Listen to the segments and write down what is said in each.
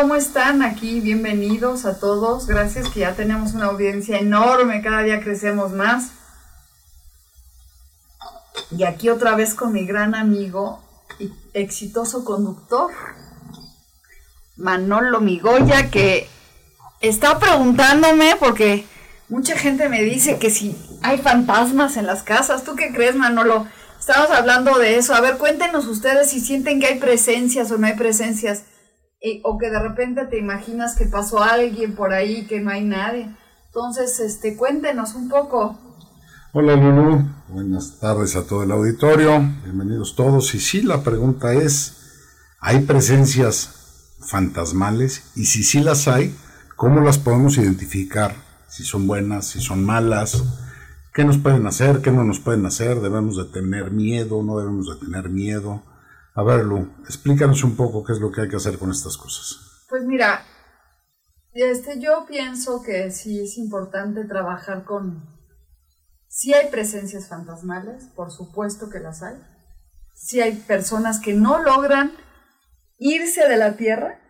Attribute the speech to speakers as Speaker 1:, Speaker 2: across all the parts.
Speaker 1: ¿Cómo están? Aquí, bienvenidos a todos. Gracias que ya tenemos una audiencia enorme, cada día crecemos más. Y aquí otra vez con mi gran amigo y exitoso conductor, Manolo Migoya, que está preguntándome porque mucha gente me dice que si hay fantasmas en las casas. ¿Tú qué crees, Manolo? Estamos hablando de eso. A ver, cuéntenos ustedes si sienten que hay presencias o no hay presencias o que de repente te imaginas que pasó alguien por ahí, que no hay nadie. Entonces, este, cuéntenos un poco.
Speaker 2: Hola Lulu, buenas tardes a todo el auditorio, bienvenidos todos. Y sí, la pregunta es, ¿hay presencias fantasmales? Y si sí las hay, ¿cómo las podemos identificar? Si son buenas, si son malas, ¿qué nos pueden hacer? ¿Qué no nos pueden hacer? ¿Debemos de tener miedo? ¿No debemos de tener miedo? A ver, Lu, explícanos un poco qué es lo que hay que hacer con estas cosas.
Speaker 1: Pues mira, este, yo pienso que sí es importante trabajar con... Si hay presencias fantasmales, por supuesto que las hay. Si hay personas que no logran irse de la tierra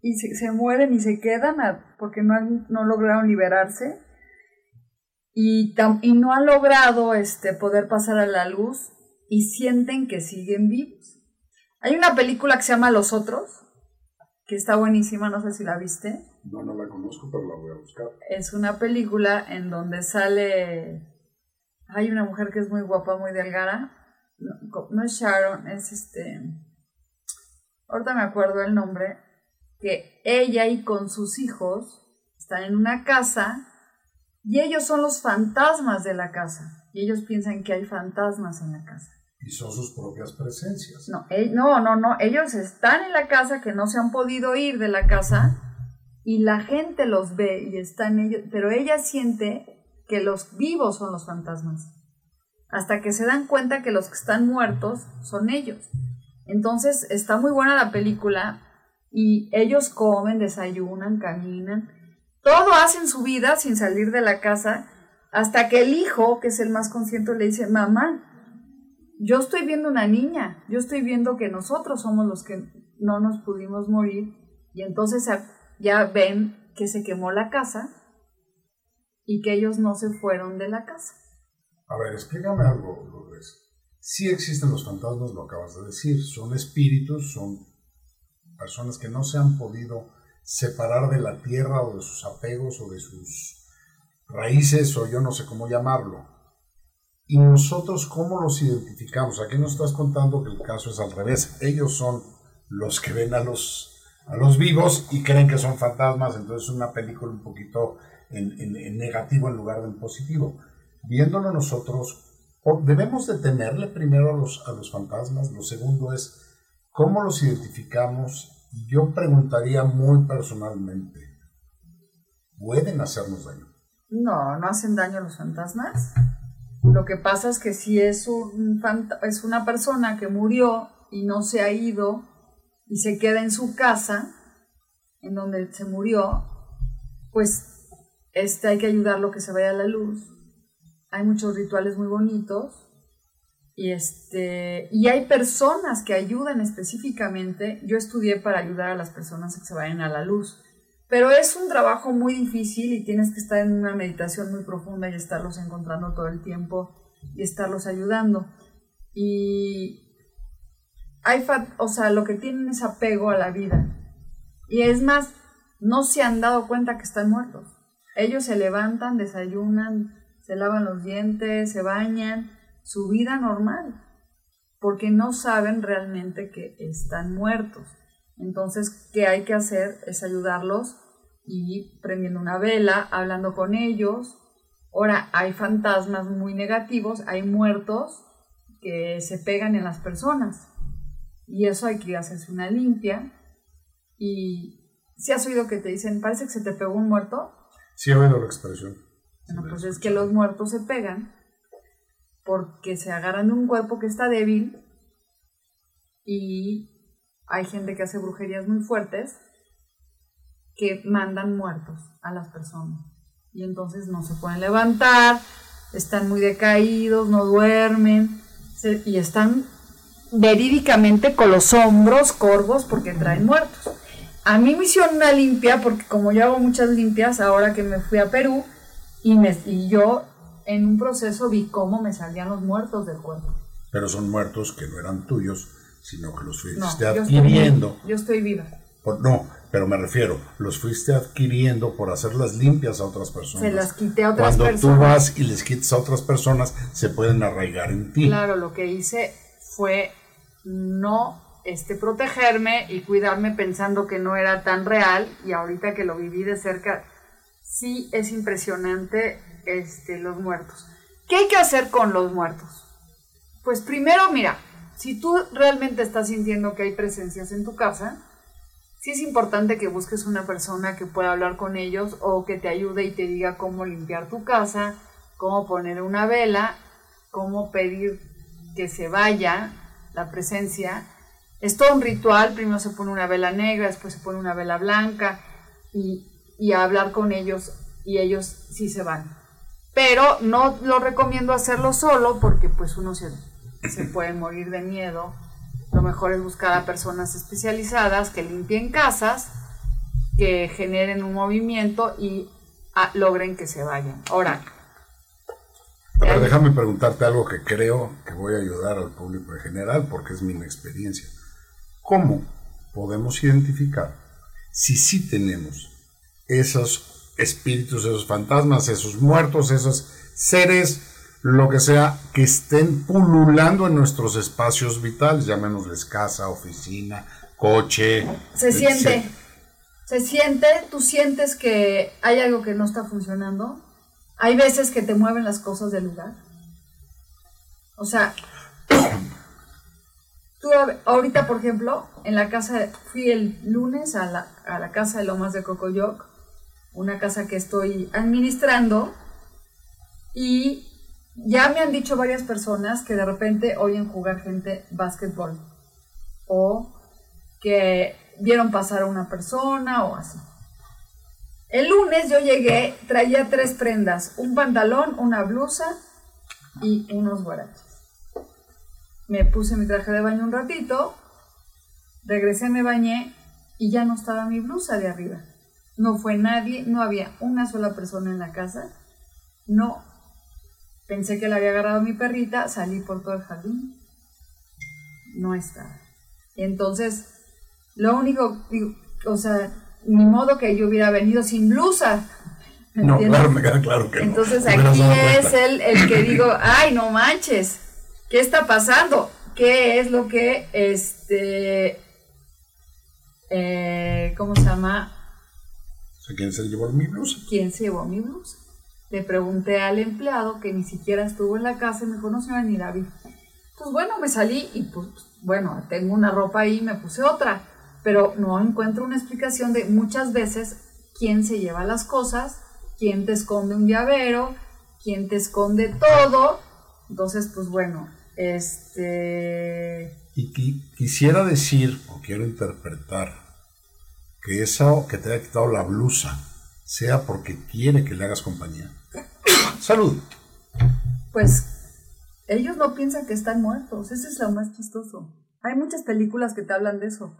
Speaker 1: y se, mueren y se quedan porque no, no lograron liberarse y, y no han logrado este, poder pasar a la luz y sienten que siguen vivos. Hay una película que se llama Los Otros, que está buenísima, no sé si la viste.
Speaker 2: No, no la conozco, pero la voy a buscar.
Speaker 1: Es una película en donde sale... Hay una mujer que es muy guapa, muy delgada. No, es Sharon, es este... Ahorita me acuerdo el nombre. Que ella y con sus hijos están en una casa y ellos son los fantasmas de la casa. Y ellos piensan que hay fantasmas en la casa
Speaker 2: y son sus propias presencias.
Speaker 1: No, no, no, no, ellos están en la casa que no se han podido ir de la casa y la gente los ve y están ellos, pero ella siente que los vivos son los fantasmas, hasta que se dan cuenta que los que están muertos son ellos. Entonces está muy buena la película y ellos comen, desayunan, caminan, todo hacen su vida sin salir de la casa, hasta que el hijo, que es el más consciente, le dice, mamá, yo estoy viendo una niña, yo estoy viendo que nosotros somos los que no nos pudimos morir y entonces ya ven que se quemó la casa y que ellos no se fueron de la casa.
Speaker 2: A ver, explícame algo, Lourdes. Sí existen los fantasmas, lo acabas de decir, son espíritus, son personas que no se han podido separar de la tierra o de sus apegos o de sus raíces o yo no sé cómo llamarlo ¿Y nosotros cómo los identificamos? Aquí nos estás contando que el caso es al revés. Ellos son los que ven a los, a los vivos y creen que son fantasmas, entonces es una película un poquito en, negativo en lugar de en positivo. Viéndolo nosotros, debemos de temerle primero a los, a los fantasmas. Lo segundo es, ¿cómo los identificamos? Y yo preguntaría muy personalmente, ¿pueden hacernos daño?
Speaker 1: No, no hacen daño a los fantasmas. Lo que pasa es que si es, un, es una persona que murió y no se ha ido y se queda en su casa, en donde se murió, pues este, hay que ayudarlo que se vaya a la luz hay muchos rituales muy bonitos. Y, este, y hay personas que ayudan específicamente. Yo estudié para ayudar a las personas que se vayan a la luz. Pero es un trabajo muy difícil y tienes que estar en una meditación muy profunda y estarlos encontrando todo el tiempo y estarlos ayudando. Y hay, o sea, lo que tienen es apego a la vida. Y es más, no se han dado cuenta que están muertos. Ellos se levantan, desayunan, se lavan los dientes, se bañan, su vida normal, porque no saben realmente que están muertos. Entonces, ¿qué hay que hacer? Es ayudarlos y prendiendo una vela, hablando con ellos. Ahora, hay fantasmas muy negativos, hay muertos que se pegan en las personas. Y eso hay que hacerse una limpia. Y si has oído que te dicen, parece que se te pegó un muerto.
Speaker 2: Sí, he oído la expresión.
Speaker 1: Bueno, pues es que los muertos se pegan porque se agarran de un cuerpo que está débil y hay gente que hace brujerías muy fuertes que mandan muertos a las personas. Y entonces no se pueden levantar, están muy decaídos, no duermen y están verídicamente con los hombros corvos porque traen muertos. A mí me hicieron una limpia porque como yo hago muchas limpias ahora que me fui a Perú y, me, y yo en un proceso vi cómo me salían los muertos del cuerpo.
Speaker 2: Pero son muertos que no eran tuyos, sino que los fuiste adquiriendo.
Speaker 1: Yo estoy, viva.
Speaker 2: no, pero me refiero, los fuiste adquiriendo por hacer las limpias a otras personas.
Speaker 1: Se las quité a otras
Speaker 2: personas. Cuando tú vas y les quitas a otras personas, se pueden arraigar en ti.
Speaker 1: Claro, lo que hice fue no este, protegerme y cuidarme pensando que no era tan real y ahorita que lo viví de cerca, sí es impresionante este, los muertos. ¿Qué hay que hacer con los muertos? Pues primero, mira, si tú realmente estás sintiendo que hay presencias en tu casa, sí es importante que busques una persona que pueda hablar con ellos o que te ayude y te diga cómo limpiar tu casa, cómo poner una vela, cómo pedir que se vaya la presencia. Es todo un ritual, primero se pone una vela negra, después se pone una vela blanca y, y hablar con ellos y ellos sí se van. Pero no lo recomiendo hacerlo solo porque pues uno se se pueden morir de miedo. Lo mejor es buscar a personas especializadas que limpien casas, que generen un movimiento y ah, logren que se vayan. Ahora.
Speaker 2: déjame preguntarte algo que creo que voy a ayudar al público en general porque es mi experiencia. ¿Cómo podemos identificar si sí tenemos esos espíritus, esos fantasmas, esos muertos, esos seres lo que sea, que estén pululando en nuestros espacios vitales, llamémosles casa, oficina, coche.
Speaker 1: Se siente, se, siente, tú sientes que hay algo que no está funcionando. Hay veces que te mueven las cosas del lugar. O sea, tú ahorita, por ejemplo, en la casa, fui el lunes a la, a la casa de Lomas de Cocoyoc, una casa que estoy administrando, y ya me han dicho varias personas que de repente oyen jugar gente básquetbol o que vieron pasar a una persona o así. El lunes yo llegué, traía tres prendas, un pantalón, una blusa y unos guaraches. Me puse mi traje de baño un ratito, regresé, me bañé y ya no estaba mi blusa de arriba. No fue nadie, no había una sola persona en la casa, no Pensé que le había agarrado mi perrita, salí por todo el jardín. No estaba. Entonces, lo único, o sea, ni modo que yo hubiera venido sin blusa.
Speaker 2: No, claro, me queda claro que
Speaker 1: Entonces aquí es el, el que digo, ay, no manches, ¿qué está pasando? ¿Qué es lo que, este, eh, ¿cómo se llama?
Speaker 2: ¿Quién se llevó mi blusa?
Speaker 1: ¿Quién se llevó mi blusa? Le pregunté al empleado que ni siquiera estuvo en la casa y me conoció ni David. Pues bueno, me salí y pues bueno, tengo una ropa ahí y me puse otra, pero no encuentro una explicación de muchas veces quién se lleva las cosas, quién te esconde un llavero, quién te esconde todo. Entonces, pues bueno, este...
Speaker 2: Y quisiera decir, o quiero interpretar, que esa que te haya quitado la blusa sea porque quiere que le hagas compañía. Salud.
Speaker 1: pues ellos no piensan que están muertos. Ese es lo más chistoso. Hay muchas películas que te hablan de eso.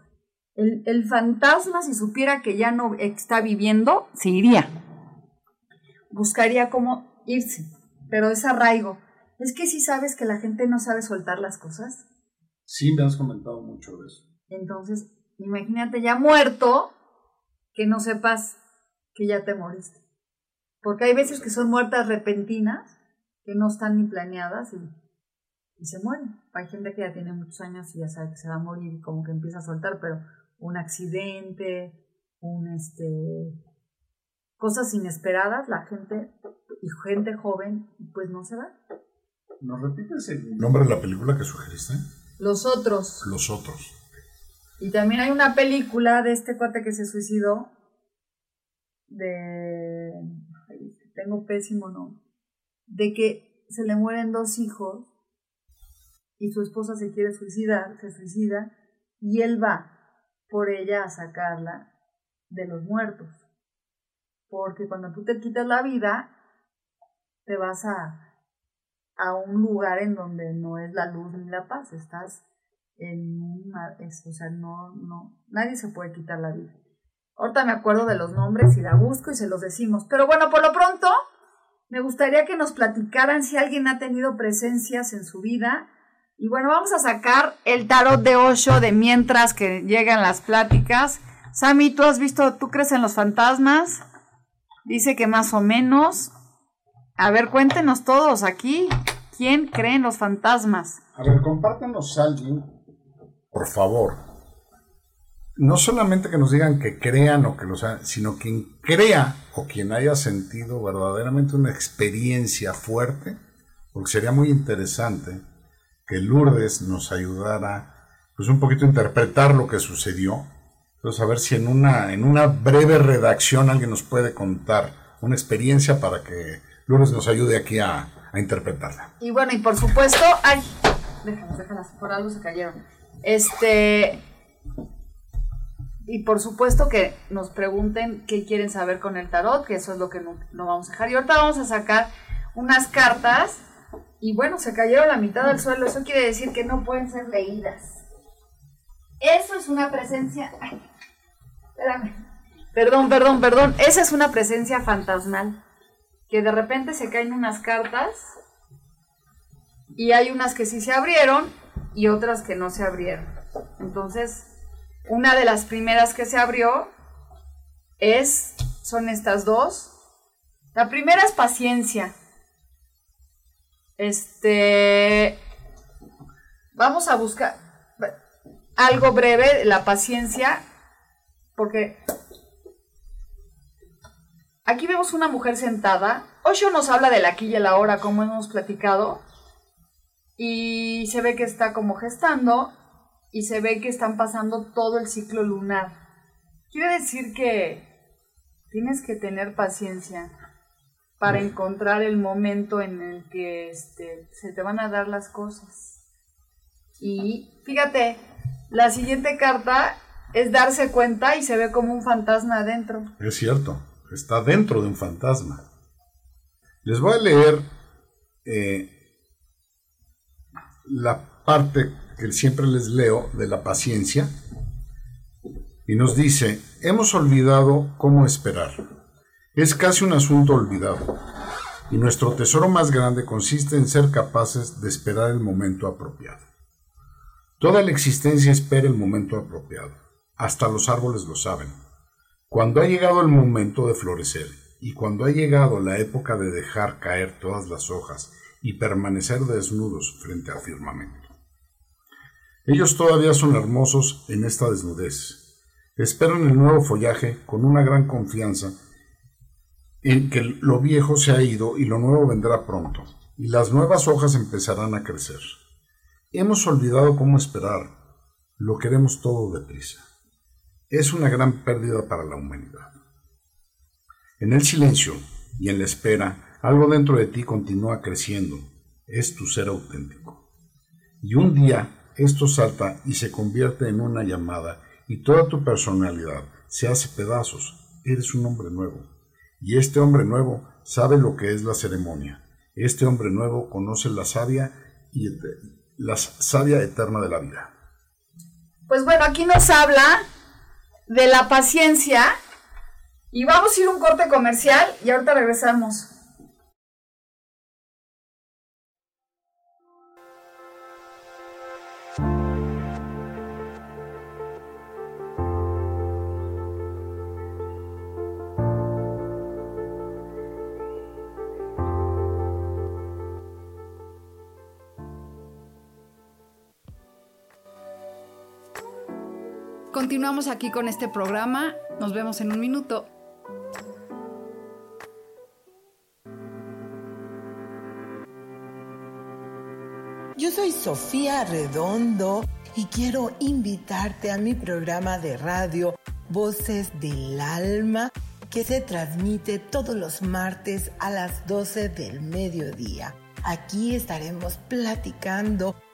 Speaker 1: El, el fantasma, si supiera que ya no está viviendo, se iría. Buscaría cómo irse, pero es arraigo. Es que si sabes que la gente no sabe soltar las cosas.
Speaker 2: Sí, me has comentado mucho de eso.
Speaker 1: Entonces, imagínate ya muerto que no sepas que ya te moriste. Porque hay veces que son muertas repentinas, que no están ni planeadas y, y se mueren. Hay gente que ya tiene muchos años y ya sabe que se va a morir y como que empieza a soltar, pero un accidente, un este cosas inesperadas, la gente y gente joven pues no se va.
Speaker 2: ¿Nos repites el nombre de la película que sugeriste?
Speaker 1: Los otros.
Speaker 2: Los otros.
Speaker 1: Y también hay una película de este cuate que se suicidó. De. tengo pésimo nombre. De que se le mueren dos hijos y su esposa se quiere suicidar, se suicida, y él va por ella a sacarla de los muertos. Porque cuando tú te quitas la vida, te vas a, a un lugar en donde no es la luz ni la paz, estás en una, o sea, no, no, nadie se puede quitar la vida. Ahorita me acuerdo de los nombres y la busco y se los decimos. Pero bueno, por lo pronto, me gustaría que nos platicaran si alguien ha tenido presencias en su vida. Y bueno, vamos a sacar el tarot de Osho de mientras que llegan las pláticas. Sammy, ¿tú has visto, tú crees en los fantasmas? Dice que más o menos. A ver, cuéntenos todos aquí. ¿Quién cree en los fantasmas?
Speaker 2: A ver, compártenos alguien por favor, no solamente que nos digan que crean o que lo sean, sino quien crea o quien haya sentido verdaderamente una experiencia fuerte, porque sería muy interesante que Lourdes nos ayudara pues un poquito a interpretar lo que sucedió. Entonces, a ver si en una, en una breve redacción alguien nos puede contar una experiencia para que Lourdes nos ayude aquí a, a interpretarla.
Speaker 1: Y bueno, y por supuesto, ay, déjalas, déjalas, por algo se cayeron. Este. Y por supuesto que nos pregunten qué quieren saber con el tarot, que eso es lo que no, vamos a dejar. Y ahorita vamos a sacar unas cartas. Y bueno, se cayeron la mitad del suelo. Eso quiere decir que no pueden ser leídas. Eso es una presencia. Ay, espérame. Perdón, perdón, perdón. Esa es una presencia fantasmal. Que de repente se caen unas cartas. Y hay unas que sí se abrieron y otras que no se abrieron. Entonces, una de las primeras que se abrió es, son estas dos. La primera es paciencia. Este, vamos a buscar algo breve, la paciencia, porque aquí vemos una mujer sentada. Osho nos habla de la aquí y el ahora, como hemos platicado y se ve que está como gestando y se ve que están pasando todo el ciclo lunar. Quiere decir que tienes que tener paciencia para encontrar el momento en el que este, se te van a dar las cosas. Y fíjate, la siguiente carta es darse cuenta y se ve como un fantasma adentro.
Speaker 2: Es cierto, está dentro de un fantasma. Les voy a leer eh, la parte que siempre les leo de la paciencia y nos dice, hemos olvidado cómo esperar. Es casi un asunto olvidado y nuestro tesoro más grande consiste en ser capaces de esperar el momento apropiado. Toda la existencia espera el momento apropiado, hasta los árboles lo saben. Cuando ha llegado el momento de florecer y cuando ha llegado la época de dejar caer todas las hojas y permanecer desnudos frente al firmamento. Ellos todavía son hermosos en esta desnudez. Esperan el nuevo follaje con una gran confianza en que lo viejo se ha ido y lo nuevo vendrá pronto, y las nuevas hojas empezarán a crecer. Hemos olvidado cómo esperar, lo queremos todo deprisa. Es una gran pérdida para la humanidad. En el silencio y en la espera, algo dentro de ti continúa creciendo, es tu ser auténtico. Y un día esto salta y se convierte en una llamada y toda tu personalidad se hace pedazos. Eres un hombre nuevo. Y este hombre nuevo sabe lo que es la ceremonia, Este hombre nuevo conoce la sabia y la sabia eterna de la vida.
Speaker 1: Pues bueno, aquí nos habla de la paciencia y vamos a ir a un corte comercial y ahorita regresamos. Continuamos aquí con este programa. Nos vemos en un minuto.
Speaker 3: Yo soy Sofía Redondo y quiero invitarte a mi programa de radio Voces del Alma que se transmite todos los martes a las 12 del mediodía. Aquí estaremos platicando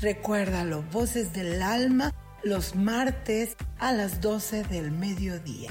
Speaker 3: Recuérdalo, Voces del Alma, los martes a las 12 del mediodía.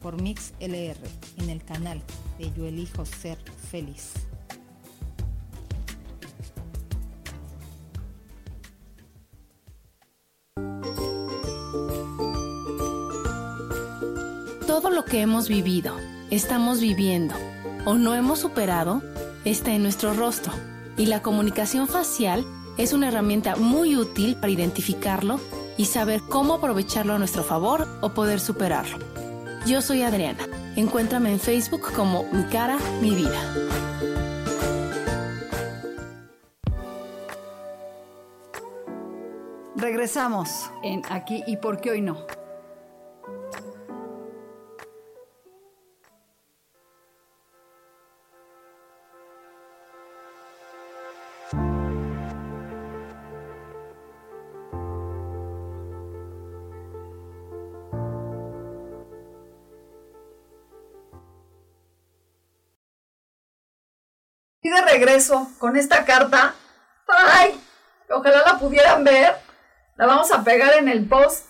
Speaker 4: por Mix LR en el canal de Yo Elijo Ser Feliz.
Speaker 5: Todo lo que hemos vivido, estamos viviendo o no hemos superado está en nuestro rostro y la comunicación facial es una herramienta muy útil para identificarlo y saber cómo aprovecharlo a nuestro favor o poder superarlo. Yo soy Adriana. Encuéntrame en Facebook como Mi cara, mi vida.
Speaker 1: Regresamos en Aquí y por qué hoy no. De regreso con esta carta. ¡Ay! Ojalá la pudieran ver. La vamos a pegar en el post.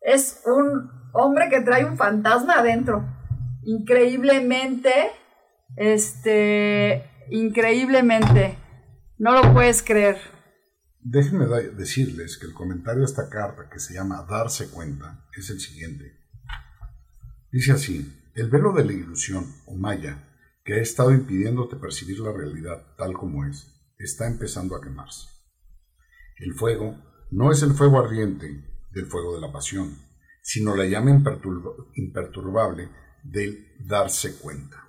Speaker 1: Es un hombre que trae un fantasma adentro. Increíblemente. Este. Increíblemente. No lo puedes creer.
Speaker 2: Déjenme decirles que el comentario de esta carta, que se llama Darse cuenta, es el siguiente. Dice así: El velo de la ilusión, o maya, que ha estado impidiéndote percibir la realidad tal como es, está empezando a quemarse. El fuego no es el fuego ardiente del fuego de la pasión, sino la llama imperturbable del darse cuenta.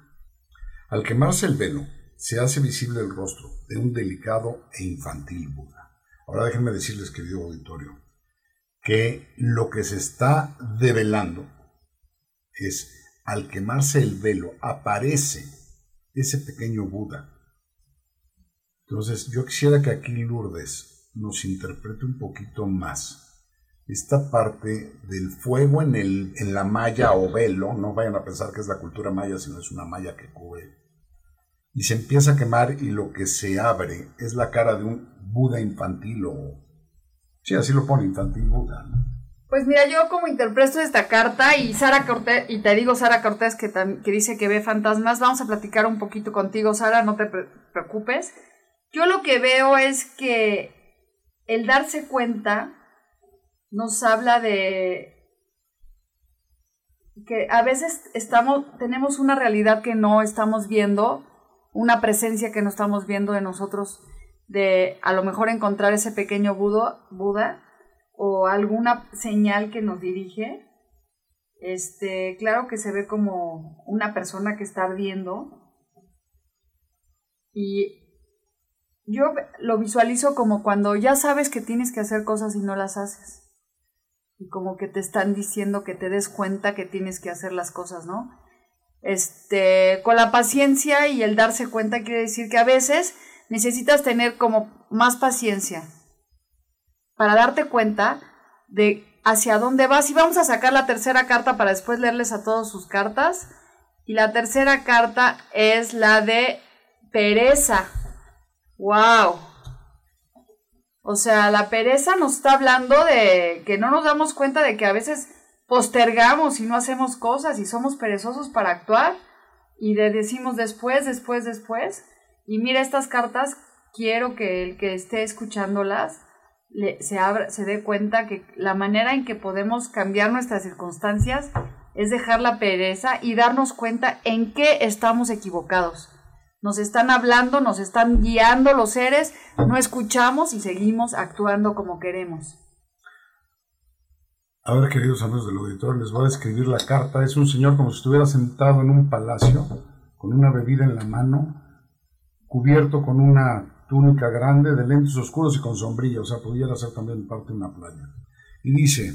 Speaker 2: Al quemarse el velo, se hace visible el rostro de un delicado e infantil Buda. Ahora déjenme decirles, querido auditorio, que lo que se está develando es, al quemarse el velo, aparece ese pequeño Buda Entonces, yo quisiera que aquí Lourdes nos interprete un poquito más esta parte del fuego en, el, en la malla o velo, no vayan a pensar que es la cultura maya, sino es una malla que cubre, y se empieza a quemar y lo que se abre es la cara de un Buda infantil o... Sí, así lo pone, infantil Buda.
Speaker 1: Pues mira, yo como interpreto esta carta y Sara Cortés, y te digo Sara Cortés que, que dice que ve fantasmas, vamos a platicar un poquito contigo, Sara, no te preocupes. Yo lo que veo es que el darse cuenta nos habla de que a veces estamos, tenemos una realidad que no estamos viendo, una presencia que no estamos viendo de nosotros, de a lo mejor encontrar ese pequeño Buda, Buda o alguna señal que nos dirige. Este, claro que se ve como una persona que está ardiendo. Y yo lo visualizo como cuando ya sabes que tienes que hacer cosas y no las haces y como que te están diciendo que te des cuenta que tienes que hacer las cosas, ¿no? Este, con la paciencia y el darse cuenta quiere decir que a veces necesitas tener como más paciencia para darte cuenta de hacia dónde vas. Y vamos a sacar la tercera carta para después leerles a todos sus cartas. Y la tercera carta es la de pereza. ¡Wow! O sea, la pereza nos está hablando de que no nos damos cuenta de que a veces postergamos y no hacemos cosas y somos perezosos para actuar y le decimos después, después, después. Y mira estas cartas, quiero que el que esté escuchándolas se, abra, se dé cuenta que la manera en que podemos cambiar nuestras circunstancias es dejar la pereza y darnos cuenta en qué estamos equivocados nos están hablando, nos están guiando los seres, no escuchamos y seguimos actuando como queremos.
Speaker 2: A ver, queridos amigos del auditor, les voy a describir la carta. Es un señor como si estuviera sentado en un palacio, con una bebida en la mano, cubierto con una túnica grande, de lentes oscuros y con sombrilla, o sea, pudiera ser también parte de una playa. Y dice,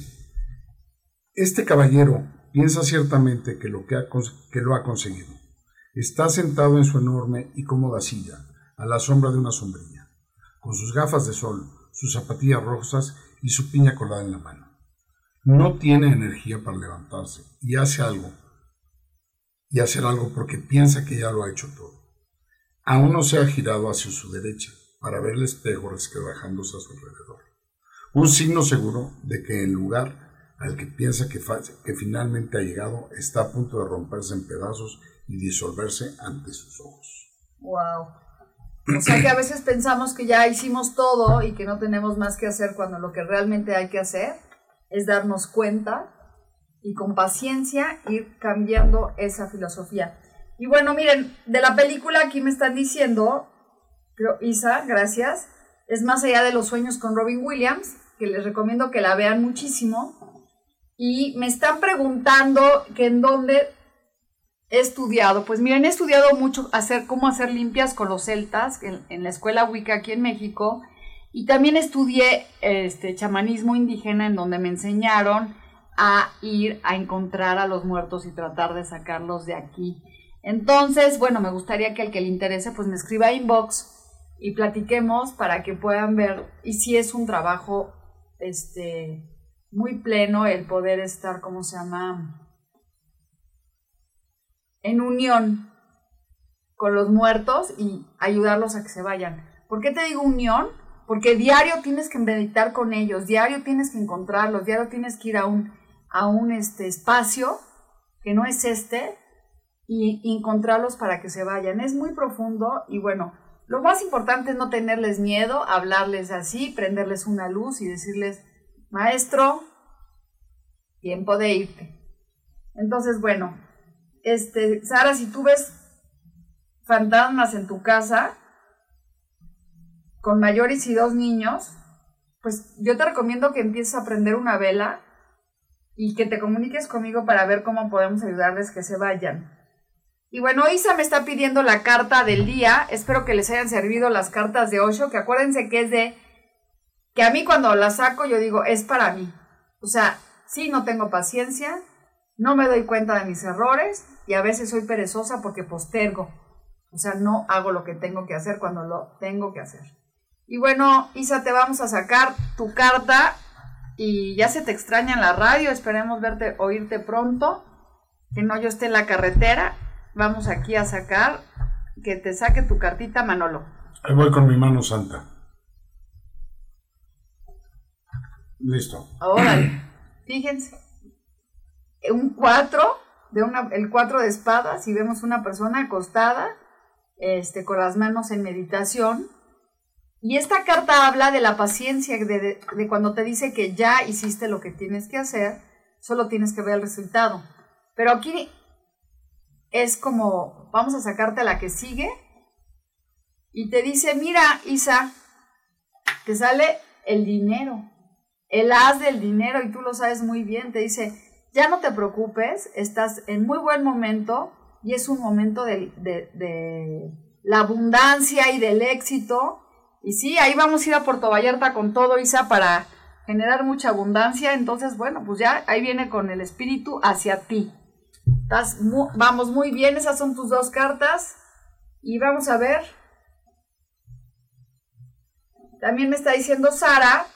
Speaker 2: este caballero piensa ciertamente que lo, que, ha, que lo ha conseguido Está sentado en su enorme y cómoda silla, a la sombra de una sombrilla, con sus gafas de sol, sus zapatillas rosas y su piña colada en la mano. No tiene energía para levantarse y hace algo, y hacer algo porque piensa que ya lo ha hecho todo. Aún no se ha girado hacia su derecha para ver el espejo resquebrajándose a su alrededor. Un signo seguro de que el lugar al que piensa que, que finalmente ha llegado está a punto de romperse en pedazos y disolverse ante sus ojos.
Speaker 1: Wow. O sea que a veces pensamos que ya hicimos todo y que no tenemos más que hacer cuando lo que realmente hay que hacer es darnos cuenta y con paciencia ir cambiando esa filosofía. Y bueno, miren, de la película aquí me están diciendo, creo, Isa, gracias, es Más allá de los sueños con Robin Williams, que les recomiendo que la vean muchísimo. Y me están preguntando que en dónde he estudiado, pues miren, he estudiado mucho hacer, cómo hacer limpias con los celtas en, la escuela Wicca aquí en México y también estudié este chamanismo indígena en donde me enseñaron a ir a encontrar a los muertos y tratar de sacarlos de aquí. Entonces, bueno, me gustaría que el que le interese pues me escriba inbox y platiquemos para que puedan ver y si es un trabajo este muy pleno el poder estar, ¿cómo se llama? en unión con los muertos y ayudarlos a que se vayan. ¿Por qué te digo unión? Porque diario tienes que meditar con ellos, diario tienes que encontrarlos, diario tienes que ir a un, a un este, espacio que no es este y encontrarlos para que se vayan. Es muy profundo y bueno, lo más importante es no tenerles miedo, hablarles así, prenderles una luz y decirles, maestro, tiempo de irte. Entonces, bueno, este, Sara, si tú ves fantasmas en tu casa con mayores y dos niños, pues yo te recomiendo que empieces a prender una vela y que te comuniques conmigo para ver cómo podemos ayudarles que se vayan. Y bueno, Isa me está pidiendo la carta del día. Espero que les hayan servido las cartas de Osho, que acuérdense que es de que a mí cuando las saco yo digo, es para mí. O sea, sí, no tengo paciencia, no me doy cuenta de mis errores y a veces soy perezosa porque postergo. O sea, no hago lo que tengo que hacer cuando lo tengo que hacer. Y bueno, Isa, te vamos a sacar tu carta y ya se te extraña en la radio. Esperemos verte, oírte pronto. Que no yo esté en la carretera. Vamos aquí a sacar, que te saque tu cartita, Manolo.
Speaker 2: Ahí voy con mi mano santa. Listo.
Speaker 1: Ahora, fíjense, un 4, de una, el 4 de espadas, y vemos una persona acostada, este, con las manos en meditación. Y esta carta habla de la paciencia, de, de cuando te dice que ya hiciste lo que tienes que hacer, solo tienes que ver el resultado. Pero aquí es como, vamos a sacarte la que sigue, y te dice, mira, Isa, te sale el dinero el as del dinero, y tú lo sabes muy bien, te dice, ya no te preocupes, estás en muy buen momento y es un momento de, de, la abundancia y del éxito. Y sí, ahí vamos a ir a Puerto Vallarta con todo, Isa, para generar mucha abundancia. Entonces, bueno, pues ya ahí viene con el espíritu hacia ti. Estás vamos muy bien, esas son tus dos cartas. Y vamos a ver. También me está diciendo Sara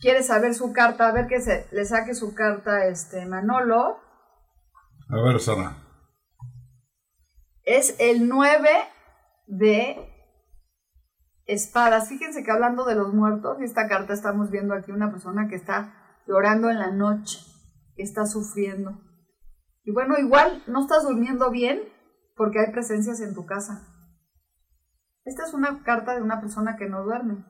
Speaker 1: quiere saber su carta, a ver que se le saque su carta este Manolo.
Speaker 2: A ver, Sara.
Speaker 1: Es el 9 de espadas. Fíjense que hablando de los muertos, esta carta estamos viendo aquí una persona que está llorando en la noche, que está sufriendo. Y bueno, igual no estás durmiendo bien porque hay presencias en tu casa. Esta es una carta de una persona que no duerme.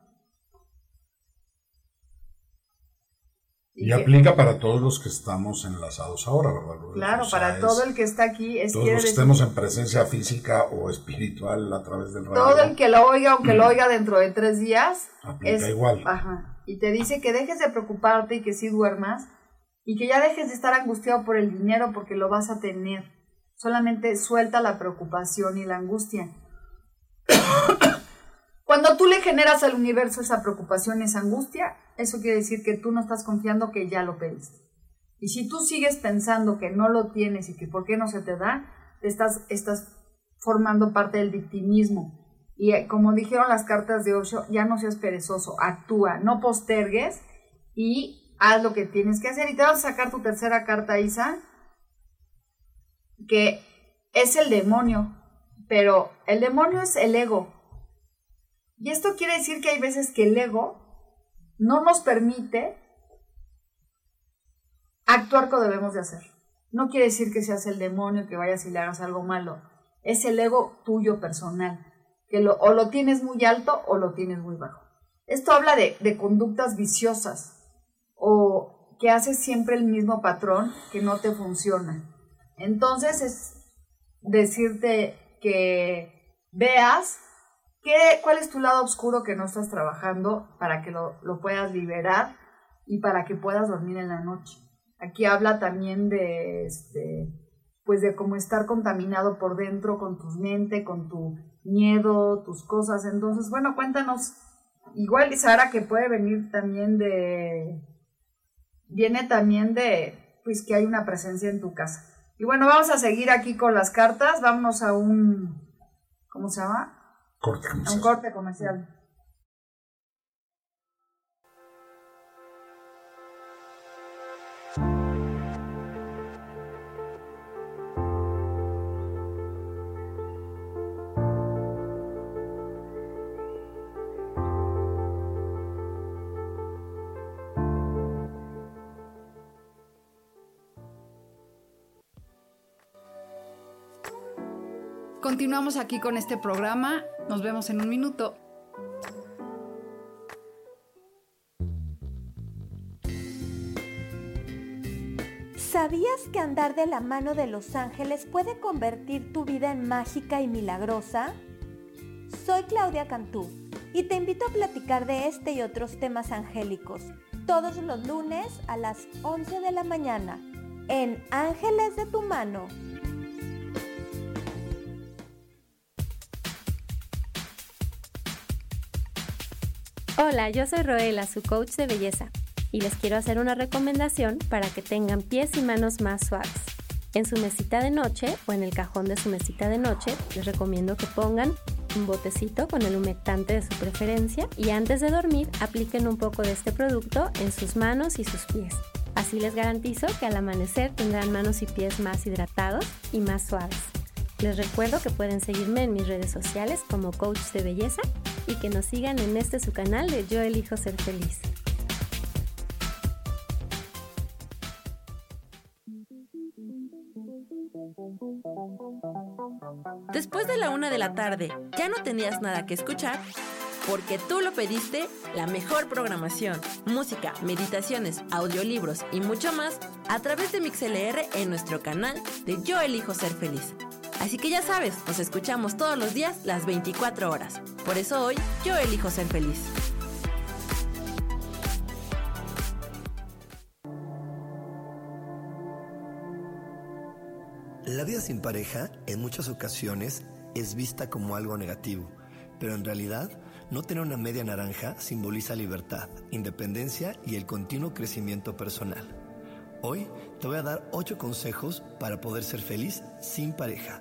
Speaker 2: Y, aplica para todos los que estamos enlazados ahora, ¿verdad?
Speaker 1: Claro, para todo el que está aquí.
Speaker 2: Es todos los que estemos en presencia física o espiritual a través del radio.
Speaker 1: Todo el que lo oiga, aunque lo oiga dentro de tres días.
Speaker 2: Aplica es, igual.
Speaker 1: Ajá. Y te dice que dejes de preocuparte y que sí duermas. Y que ya dejes de estar angustiado por el dinero porque lo vas a tener. Solamente suelta la preocupación y la angustia. Cuando tú le generas al universo esa preocupación, esa angustia, eso quiere decir que tú no estás confiando que ya lo pediste. Y si tú sigues pensando que no lo tienes y que por qué no se te da, estás, estás formando parte del victimismo. Y eh, como dijeron las cartas de Osho, ya no seas perezoso, actúa, no postergues y haz lo que tienes que hacer. Y te vas a sacar tu tercera carta, Isa, que es el demonio, pero el demonio es el ego. Y esto quiere decir que hay veces que el ego no nos permite actuar como debemos de hacer. No quiere decir que seas el demonio, que vayas y le hagas algo malo. Es el ego tuyo personal, que lo, o lo tienes muy alto o lo tienes muy bajo. Esto habla de, conductas viciosas que haces siempre el mismo patrón que no te funciona. Entonces es decirte que veas ¿Cuál es tu lado oscuro que no estás trabajando para que lo, puedas liberar y para que puedas dormir en la noche? Aquí habla también de, este, pues de cómo estar contaminado por dentro con tu mente, con tu miedo, tus cosas. Entonces, bueno, cuéntanos, igual Sara que puede venir también de, viene también de, pues que hay una presencia en tu casa. Y bueno, vamos a seguir aquí con las cartas, vámonos a un, ¿cómo se llama?
Speaker 2: Corte comercial.
Speaker 1: Un corte comercial.
Speaker 4: Continuamos aquí con este programa. Nos vemos en un minuto.
Speaker 6: ¿Sabías que andar de la mano de los ángeles puede convertir tu vida en mágica y milagrosa? Soy Claudia Cantú y te invito a platicar de este y otros temas angélicos todos los lunes a las 11 de la mañana en Ángeles de tu mano
Speaker 7: Hola, yo soy Roela, su coach de belleza, y les quiero hacer una recomendación para que tengan pies y manos más suaves. En su mesita de noche o en el cajón de su mesita de noche, les recomiendo que pongan un botecito con el humectante de su preferencia y antes de dormir apliquen un poco de este producto en sus manos y sus pies. Así les garantizo que al amanecer tendrán manos y pies más hidratados y más suaves. Les recuerdo que pueden seguirme en mis redes sociales como coach de belleza y que nos sigan en este su canal de Yo elijo ser feliz.
Speaker 8: Después de la una de la tarde, ¿ya no tenías nada que escuchar? Porque tú lo pediste, la mejor programación, música, meditaciones, audiolibros y mucho más a través de MixLR en nuestro canal de Yo Elijo Ser Feliz. Así que ya sabes, nos escuchamos todos los días las 24 horas. Por eso hoy yo elijo ser feliz.
Speaker 9: La vida sin pareja en muchas ocasiones es vista como algo negativo, pero en realidad no tener una media naranja simboliza libertad, independencia y el continuo crecimiento personal. Hoy te voy a dar 8 consejos para poder ser feliz sin pareja.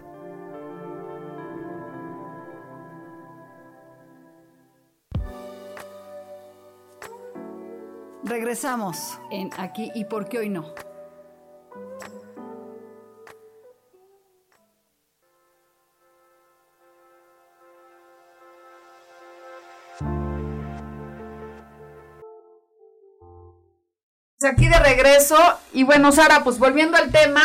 Speaker 10: Regresamos en Aquí y por qué hoy no.
Speaker 1: Aquí de regreso. Y bueno, Sara, pues volviendo al tema,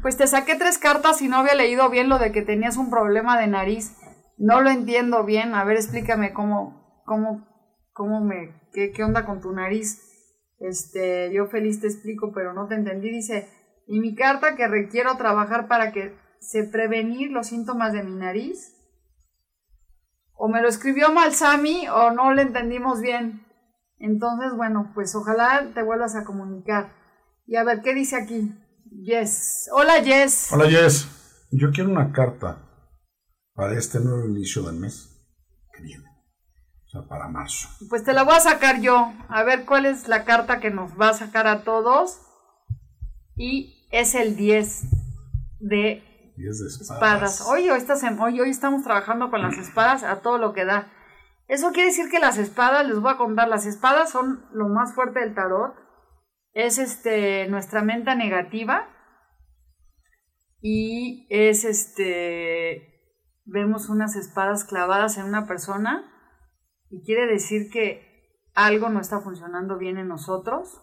Speaker 1: pues te saqué tres cartas y no había leído bien lo de que tenías un problema de nariz. No lo entiendo bien. A ver, explícame cómo, cómo, cómo me, qué, qué onda con tu nariz. Este, yo feliz te explico, pero no te entendí. Dice, y mi carta que requiero trabajar para que se prevenir los síntomas de mi nariz. O me lo escribió mal Sammy o no le entendimos bien. Entonces, bueno, pues ojalá te vuelvas a comunicar. Y a ver, ¿qué dice aquí? Yes. Hola, Yes.
Speaker 2: Hola, Yes. Yo quiero una carta para este nuevo inicio del mes que viene. Para marzo.
Speaker 1: Pues te la voy a sacar yo. A ver cuál es la carta que nos va a sacar a todos. Y es el 10 de,
Speaker 2: 10 de
Speaker 1: espadas. Hoy, hoy, hoy, hoy estamos trabajando con las espadas a todo lo que da. Eso quiere decir que las espadas, les voy a contar, las espadas son lo más fuerte del tarot. Es este nuestra mente negativa. Y es este vemos unas espadas clavadas en una persona y quiere decir que algo no está funcionando bien en nosotros,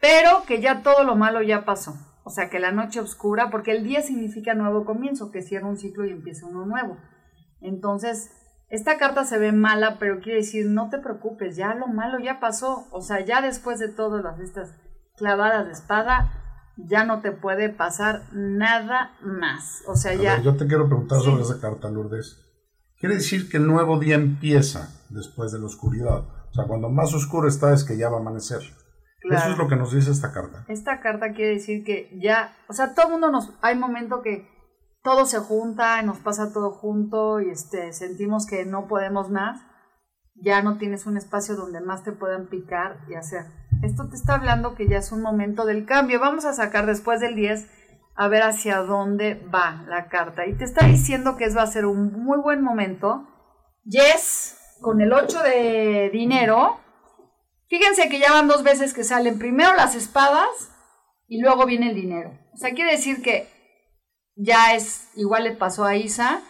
Speaker 1: pero que ya todo lo malo ya pasó. O sea, que la noche oscura, porque el día significa nuevo comienzo, que cierra un ciclo y empieza uno nuevo. Entonces, esta carta se ve mala, pero quiere decir, no te preocupes, ya lo malo ya pasó. O sea, ya después de todas las, estas clavadas de espada, ya no te puede pasar nada más. O sea, ya...
Speaker 2: yo te quiero preguntar sobre esa carta, Lourdes. Quiere decir que el nuevo día empieza después de la oscuridad. O sea, cuando más oscuro está es que ya va a amanecer. Eso es lo que nos dice esta carta.
Speaker 1: Esta carta quiere decir que ya, o sea, todo el mundo nos, hay momento que todo se junta, nos pasa todo junto y este, sentimos que no podemos más, ya no tienes un espacio donde más te puedan picar y hacer. Esto te está hablando que ya es un momento del cambio. Vamos a sacar después del 10 a ver hacia dónde va la carta. Y te está diciendo que es, va a ser un muy buen momento. Yes, con el 8 de dinero. Fíjense que ya van dos veces que salen primero las espadas y luego viene el dinero. O sea, quiere decir que ya es, igual le pasó a Isa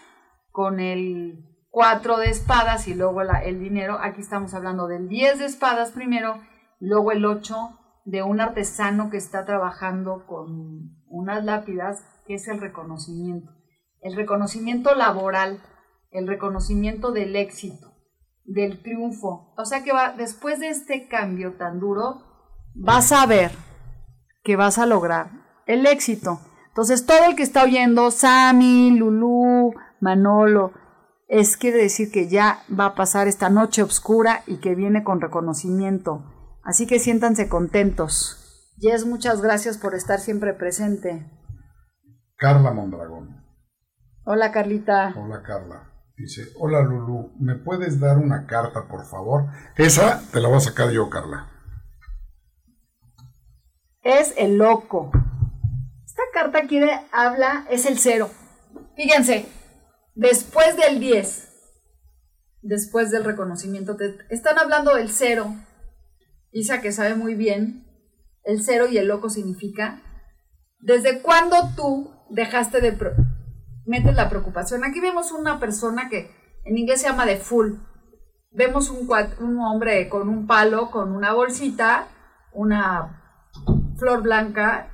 Speaker 1: con el 4 de espadas y luego el dinero. Aquí estamos hablando del 10 de espadas primero, luego el 8 de un artesano que está trabajando con unas lápidas, que es el reconocimiento. El reconocimiento laboral, el reconocimiento del éxito, del triunfo. O sea que va, después de este cambio tan duro, vas a ver que vas a lograr el éxito Entonces, todo el que está oyendo, Sami, Lulú, Manolo, es quiere decir que ya va a pasar esta noche oscura y que viene con reconocimiento. Así que siéntanse contentos. Jess, muchas gracias por estar siempre presente.
Speaker 2: Carla Mondragón.
Speaker 1: Hola, Carlita.
Speaker 2: Hola, Carla. Dice, hola Lulu, ¿me puedes dar una carta, por favor? Esa te la voy a sacar yo, Carla.
Speaker 1: Es el loco. Esta carta quiere, habla, es el cero. Fíjense, después del 10, después del reconocimiento, te están hablando del cero. Isa que sabe muy bien, el cero y el loco significa, ¿desde cuándo tú dejaste de metes la preocupación. Aquí vemos una persona que en inglés se llama de full. Vemos un, un hombre con un palo, con una bolsita, una flor blanca,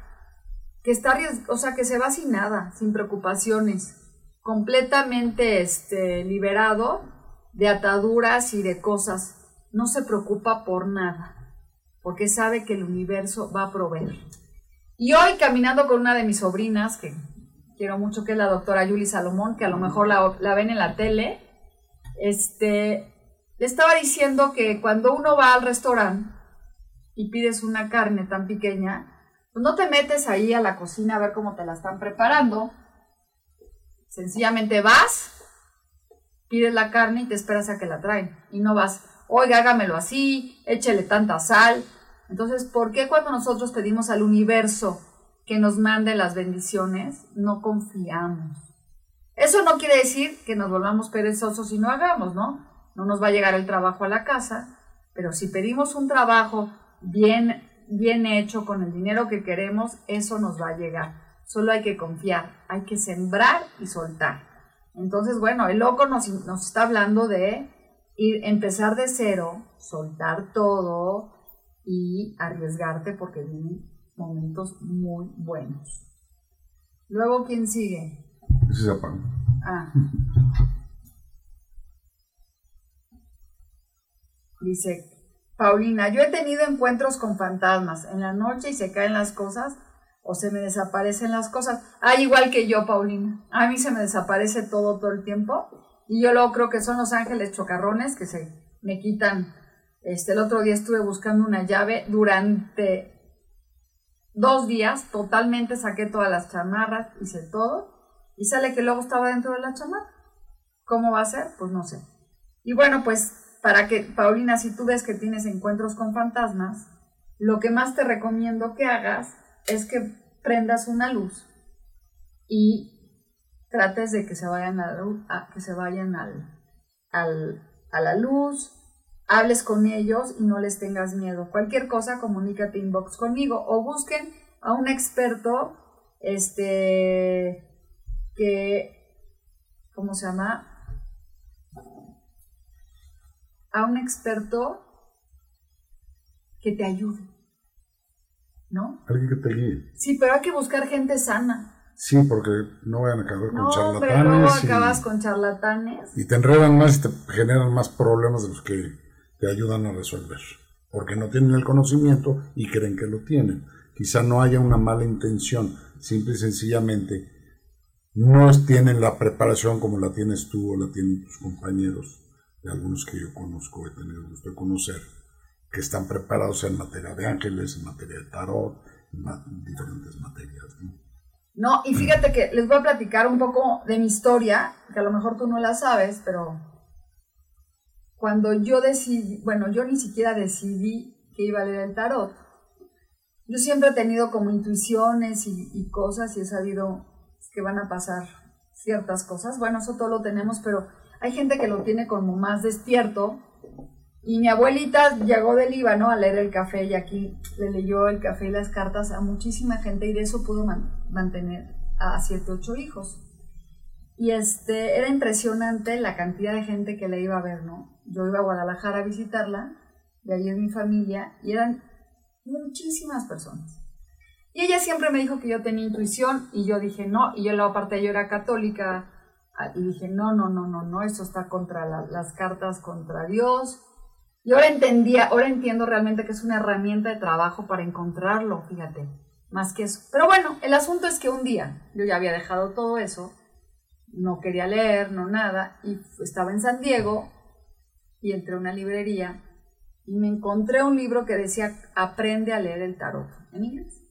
Speaker 1: que está, o sea, que se va sin nada, sin preocupaciones, completamente este, liberado de ataduras y de cosas. No se preocupa por nada, porque sabe que el universo va a proveer. Y hoy caminando con una de mis sobrinas, que quiero mucho, que es la doctora Yuli Salomón, que a lo mejor la, ven en la tele, este, le estaba diciendo que cuando uno va al restaurante y pides una carne tan pequeña, pues no te metes ahí a la cocina a ver cómo te la están preparando. Sencillamente vas, pides la carne y te esperas a que la traen. Y no vas, oiga, hágamelo así, échele tanta sal. Entonces, ¿por qué cuando nosotros pedimos al universo que nos mande las bendiciones, no confiamos. Eso no quiere decir que nos volvamos perezosos y no hagamos, ¿no? No nos va a llegar el trabajo a la casa, pero si pedimos un trabajo bien, bien hecho con el dinero que queremos, eso nos va a llegar. Solo hay que confiar, hay que sembrar y soltar. Entonces, bueno, el loco nos, nos está hablando de ir, empezar de cero, soltar todo y arriesgarte porque viene momentos muy buenos. Luego, ¿quién sigue?
Speaker 2: Ese es
Speaker 1: Ah. Dice, Paulina, yo he tenido encuentros con fantasmas en la noche y se caen las cosas o se me desaparecen las cosas. Ah, igual que yo, Paulina. A mí se me desaparece todo todo el tiempo y yo luego creo que son los ángeles chocarrones que se me quitan. Este, el otro día estuve buscando una llave durante dos días totalmente saqué todas las chamarras, hice todo y sale que luego estaba dentro de la chamarra. ¿Cómo va a ser? Pues no sé. Y bueno, pues para que, Paulina, si tú ves que tienes encuentros con fantasmas, lo que más te recomiendo que hagas es que prendas una luz y trates de que se vayan a, que se vayan al, a la luz, hables con ellos y no les tengas miedo. Cualquier cosa, comunícate inbox conmigo o busquen a un experto, este, que, ¿cómo se llama? A un experto que te ayude, ¿no?
Speaker 2: Alguien que te guíe.
Speaker 1: Sí, pero hay que buscar gente sana.
Speaker 2: Sí, porque no vayan a acabar con charlatanes.
Speaker 1: Pero luego acabas con charlatanes.
Speaker 2: Y te enredan más y te generan más problemas de los que te ayudan a resolver, porque no tienen el conocimiento y creen que lo tienen. Quizá no haya una mala intención, simple y sencillamente no tienen la preparación como la tienes tú o la tienen tus compañeros, de algunos que yo conozco, he tenido gusto de conocer, que están preparados en materia de ángeles, en materia de tarot, en diferentes materias.
Speaker 1: ¿no? Y fíjate que les voy a platicar un poco de mi historia, que a lo mejor tú no la sabes, pero cuando yo decidí, bueno, yo ni siquiera decidí que iba a leer el tarot. Yo siempre he tenido como intuiciones y, cosas y he sabido que van a pasar ciertas cosas. Bueno, eso todo lo tenemos, pero hay gente que lo tiene como más despierto. Y mi abuelita llegó del Líbano a leer el café y aquí le leyó el café y las cartas a muchísima gente y de eso pudo mantener a siete, ocho hijos. Y este, era impresionante la cantidad de gente que le iba a ver, ¿no? yo iba a Guadalajara a visitarla, de ahí es mi familia, y eran muchísimas personas. Y ella siempre me dijo que yo tenía intuición y yo dije no, y yo la aparte yo era católica ah, y dije no, no, no, no, no, eso está contra las cartas contra Dios. Y ahora entendía, ahora entiendo realmente que es una herramienta de trabajo para encontrarlo, fíjate. más que eso. Pero bueno, el asunto es que un día yo ya había dejado todo eso, no quería leer, no nada, y estaba en San Diego y entré a una librería y me encontré un libro que decía Aprende a leer el tarot en inglés.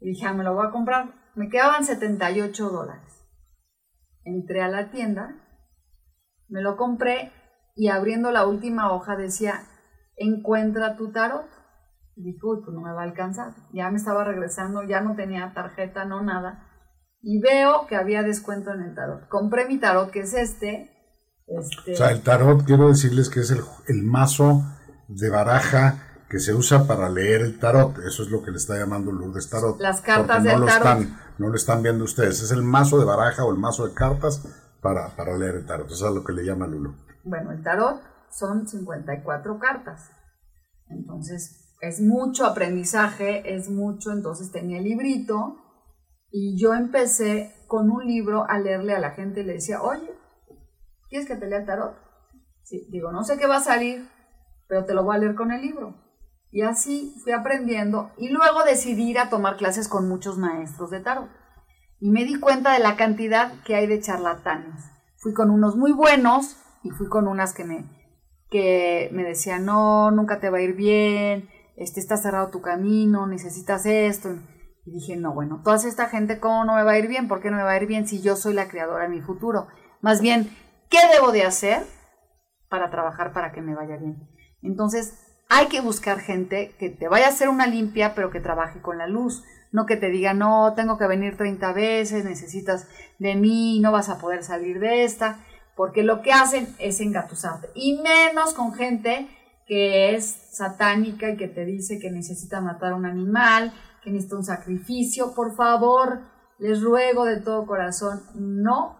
Speaker 1: Y dije, ah, me lo voy a comprar. Me quedaban 78 dólares. Entré a la tienda, me lo compré y abriendo la última hoja decía, encuentra tu tarot. Y dije, uy, pues no me va a alcanzar. Ya me estaba regresando, ya no tenía tarjeta, no nada. Y veo que había descuento en el tarot. Compré mi tarot, que es este. este
Speaker 2: o sea, el tarot, quiero decirles que es el, el mazo de baraja que se usa para leer el tarot. Eso es lo que le está llamando Lourdes Tarot.
Speaker 1: Las cartas
Speaker 2: no
Speaker 1: del
Speaker 2: lo
Speaker 1: tarot.
Speaker 2: Están, no lo están viendo ustedes. Es el mazo de baraja o el mazo de cartas para, para leer el tarot. Eso es lo que le llama Lulu.
Speaker 1: Bueno, el tarot son 54 cartas. Entonces, es mucho aprendizaje, es mucho. Entonces, tenía el librito y yo empecé con un libro a leerle a la gente y le decía, oye, ¿quieres que te lea el tarot? Sí, digo, no sé qué va a salir, pero te lo voy a leer con el libro. Y así fui aprendiendo y luego decidí ir a tomar clases con muchos maestros de tarot. Y me di cuenta de la cantidad que hay de charlatanes. Fui con unos muy buenos y fui con unas que me, que me decían, no, nunca te va a ir bien, este, está cerrado tu camino, necesitas esto. Y dije, no, bueno, toda esta gente, ¿cómo no me va a ir bien? ¿Por qué no me va a ir bien si yo soy la creadora de mi futuro? Más bien, ¿qué debo de hacer para trabajar para que me vaya bien? Entonces, hay que buscar gente que te vaya a hacer una limpia, pero que trabaje con la luz. No que te diga, no, tengo que venir 30 veces, necesitas de mí, no vas a poder salir de esta, porque lo que hacen es engatusarte. Y menos con gente que es satánica y que te dice que necesita matar a un animal, que necesita un sacrificio. Por favor, les ruego de todo corazón, no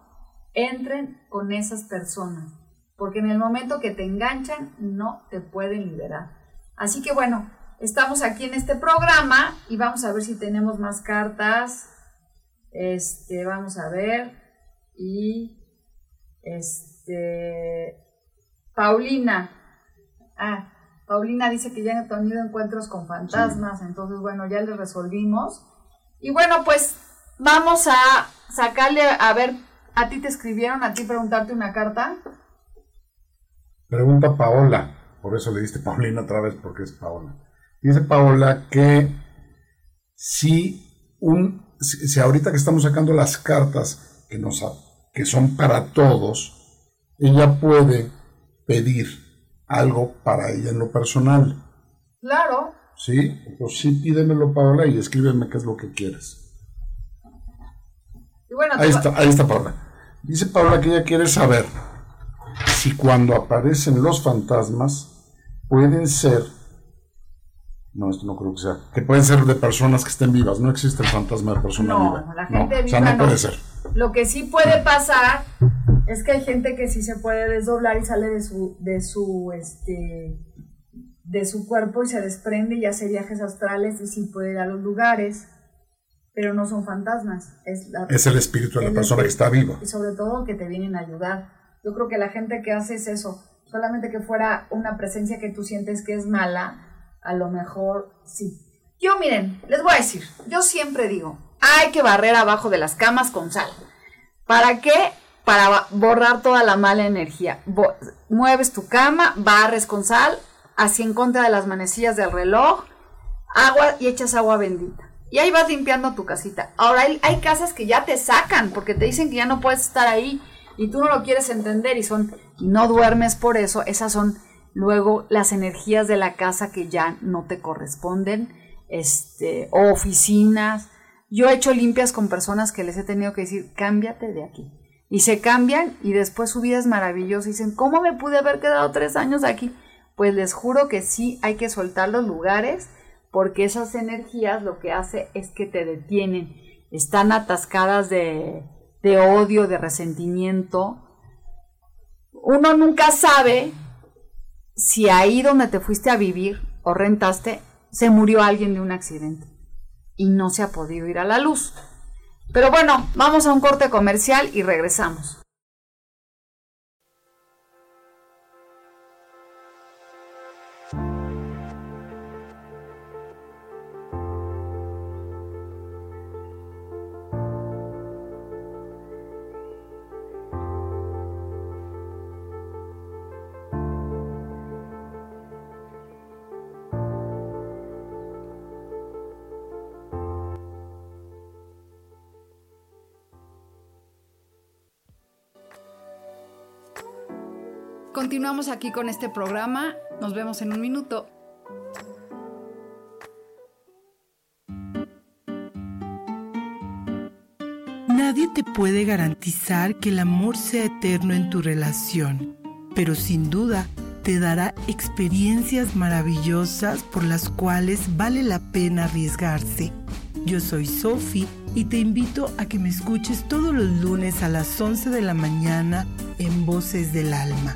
Speaker 1: entren con esas personas, porque en el momento que te enganchan, no te pueden liberar. Así que bueno, estamos aquí en este programa y vamos a ver si tenemos más cartas. Este, vamos a ver. Y este Paulina. Ah, Paulina dice que ya han tenido encuentros con fantasmas, entonces bueno, ya le resolvimos. Y bueno, pues vamos a sacarle a ver, a ti te escribieron, a ti preguntarte una carta.
Speaker 2: Pregunta Paola por eso le diste Paulina otra vez, porque es Paola. Dice Paola que si un, si ahorita que estamos sacando las cartas que, nos, que son para todos, ella puede pedir algo para ella en lo personal.
Speaker 1: Claro.
Speaker 2: Sí, pues sí, pídemelo Paola y escríbeme qué es lo que quieres. ahí, está, ahí está Paola. Dice Paola que ella quiere saber si cuando aparecen los fantasmas pueden ser, no, esto no creo que sea, que pueden ser de personas que estén vivas, no existe el fantasma de persona
Speaker 1: no,
Speaker 2: viva.
Speaker 1: La gente
Speaker 2: no,
Speaker 1: viva
Speaker 2: o sea, no, puede ser.
Speaker 1: Lo que sí puede pasar es que hay gente que sí se puede desdoblar y sale de su, de su, este, de su cuerpo y se desprende y hace viajes astrales y sí puede ir a los lugares, pero no son fantasmas. Es, la,
Speaker 2: es el espíritu de la persona que está viva.
Speaker 1: Y sobre todo que te vienen a ayudar. Yo creo que la gente que hace es eso, solamente que fuera una presencia que tú sientes que es mala, a lo mejor sí. Yo miren, les voy a decir, yo siempre digo, hay que barrer abajo de las camas con sal. ¿Para qué? Para borrar toda la mala energía. mueves tu cama, barres con sal, así en contra de las manecillas del reloj, agua y echas agua bendita. Y ahí vas limpiando tu casita. Ahora hay, casas que ya te sacan porque te dicen que ya no puedes estar ahí y tú no lo quieres entender y son no duermes por eso, esas son luego las energías de la casa que ya no te corresponden, este, o oficinas. Yo he hecho limpias con personas que les he tenido que decir, cámbiate de aquí. Y se cambian y después su vida es maravillosa. Dicen, ¿cómo me pude haber quedado tres años aquí? Pues les juro que sí hay que soltar los lugares porque esas energías lo que hace es que te detienen. Están atascadas de, de odio, de resentimiento, uno nunca sabe si ahí donde te fuiste a vivir o rentaste, se murió alguien de un accidente y no se ha podido ir a la luz. Pero bueno, vamos a un corte comercial y regresamos.
Speaker 10: Continuamos aquí con este programa. Nos vemos en un minuto.
Speaker 3: Nadie te puede garantizar que el amor sea eterno en tu relación, pero sin duda te dará experiencias maravillosas por las cuales vale la pena arriesgarse. Yo soy Sophie y te invito a que me escuches todos los lunes a las 11 de la mañana en Voces del Alma.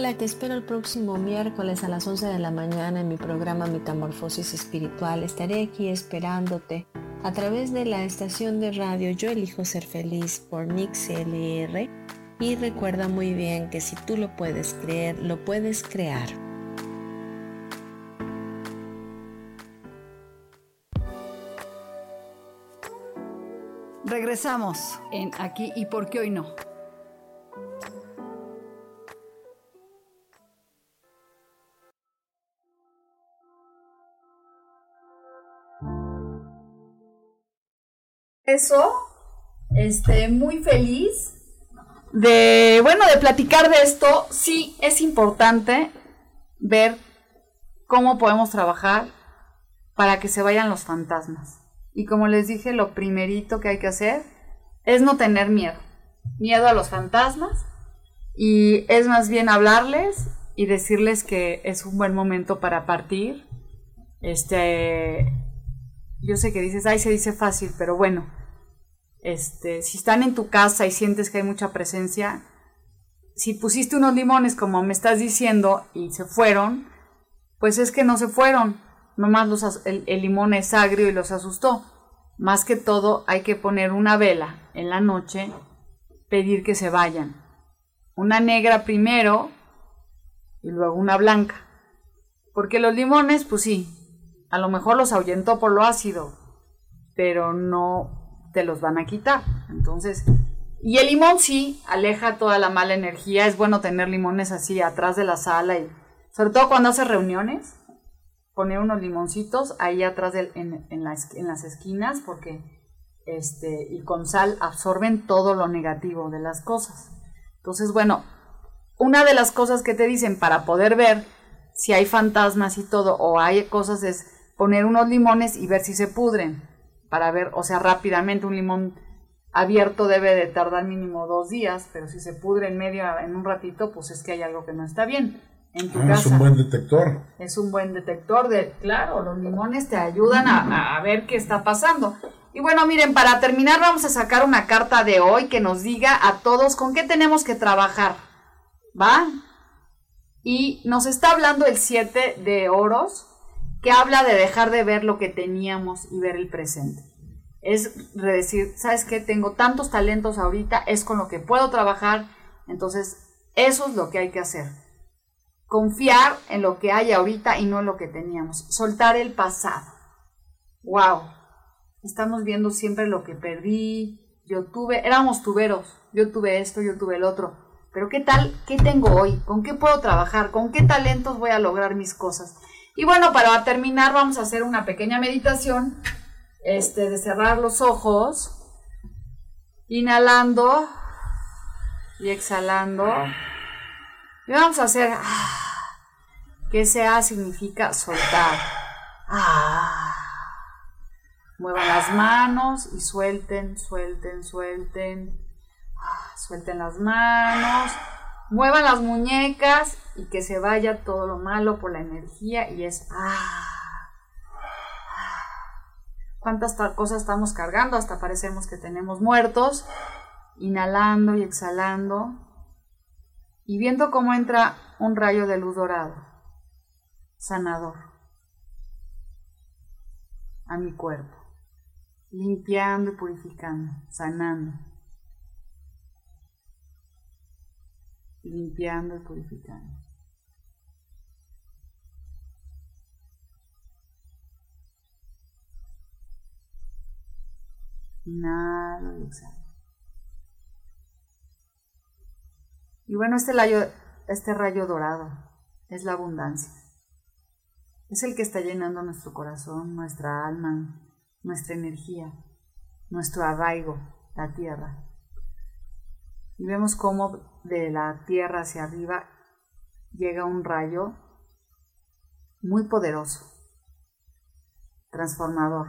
Speaker 11: Hola, te espero el próximo miércoles a las 11 de la mañana en mi programa Metamorfosis Espiritual. Estaré aquí esperándote a través de la estación de radio Yo Elijo Ser Feliz por Nix LR. Y recuerda muy bien que si tú lo puedes creer, lo puedes crear.
Speaker 10: Regresamos en Aquí y por qué hoy no.
Speaker 1: Eso, este, muy feliz de, bueno, de platicar de esto. Sí, es importante ver cómo podemos trabajar para que se vayan los fantasmas. Y como les dije, lo primerito que hay que hacer es no tener miedo. Miedo a los fantasmas. Y es más bien hablarles y decirles que es un buen momento para partir. Este, yo sé que dices, ay, se dice fácil, pero bueno, este, si están en tu casa y sientes que hay mucha presencia, si pusiste unos limones como me estás diciendo y se fueron, pues es que no se fueron, nomás los, el, el limón es agrio y los asustó. Más que todo hay que poner una vela en la noche, pedir que se vayan. Una negra primero y luego una blanca. Porque los limones, pues sí, a lo mejor los ahuyentó por lo ácido, pero no te los van a quitar. Entonces, y el limón sí aleja toda la mala energía. Es bueno tener limones así atrás de la sala y sobre todo cuando haces reuniones, poner unos limoncitos ahí atrás en, las, en las esquinas porque este y con sal absorben todo lo negativo de las cosas. Entonces, bueno, una de las cosas que te dicen para poder ver si hay fantasmas y todo o hay cosas es poner unos limones y ver si se pudren para ver, o sea, rápidamente un limón abierto debe de tardar mínimo dos días, pero si se pudre en medio, en un ratito, pues es que hay algo que no está bien en tu
Speaker 2: Ah,
Speaker 1: casa.
Speaker 2: es un buen detector.
Speaker 1: Es un buen detector de, claro, los limones te ayudan a, a ver qué está pasando. Y bueno, miren, para terminar vamos a sacar una carta de hoy que nos diga a todos con qué tenemos que trabajar, ¿va? Y nos está hablando el 7 de oros, que habla de dejar de ver lo que teníamos y ver el presente. Es decir, ¿sabes qué? Tengo tantos talentos ahorita, es con lo que puedo trabajar, entonces eso es lo que hay que hacer. Confiar en lo que hay ahorita y no en lo que teníamos. Soltar el pasado. ¡Wow! Estamos viendo siempre lo que perdí. Yo tuve, éramos tuberos. Yo tuve esto, yo tuve el otro. pero ¿qué tal? ¿Qué tengo hoy? ¿Con qué puedo trabajar? ¿Con qué talentos voy a lograr mis cosas? Y bueno, para terminar vamos a hacer una pequeña meditación, este, de cerrar los ojos, inhalando y exhalando. Y vamos a hacer ah, que ese A significa soltar. Ah. Muevan las manos y suelten, suelten, suelten. Ah, suelten las manos. Muevan las muñecas y que se vaya todo lo malo por la energía y es cuántas cosas estamos cargando, hasta parecemos que tenemos muertos, inhalando y exhalando, y viendo cómo entra un rayo de luz dorado, sanador, a mi cuerpo, limpiando y purificando, sanando, limpiando y purificando. Inhalo y exhalo. Y bueno, este rayo, este rayo dorado es la abundancia. Es el que está llenando nuestro corazón, nuestra alma, nuestra energía, nuestro arraigo, la tierra. Y vemos cómo de la tierra hacia arriba llega un rayo muy poderoso, transformador,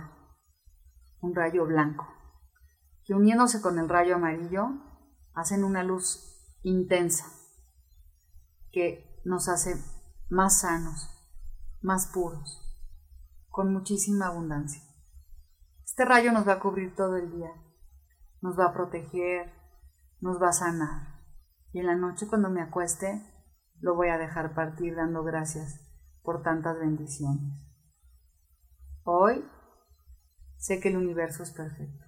Speaker 1: un rayo blanco que uniéndose con el rayo amarillo hacen una luz intensa que nos hace más sanos, más puros, con muchísima abundancia. Este rayo nos va a cubrir todo el día, nos va a proteger, nos va a sanar. Y en la noche cuando me acueste, lo voy a dejar partir dando gracias por tantas bendiciones. Hoy sé que el universo es perfecto.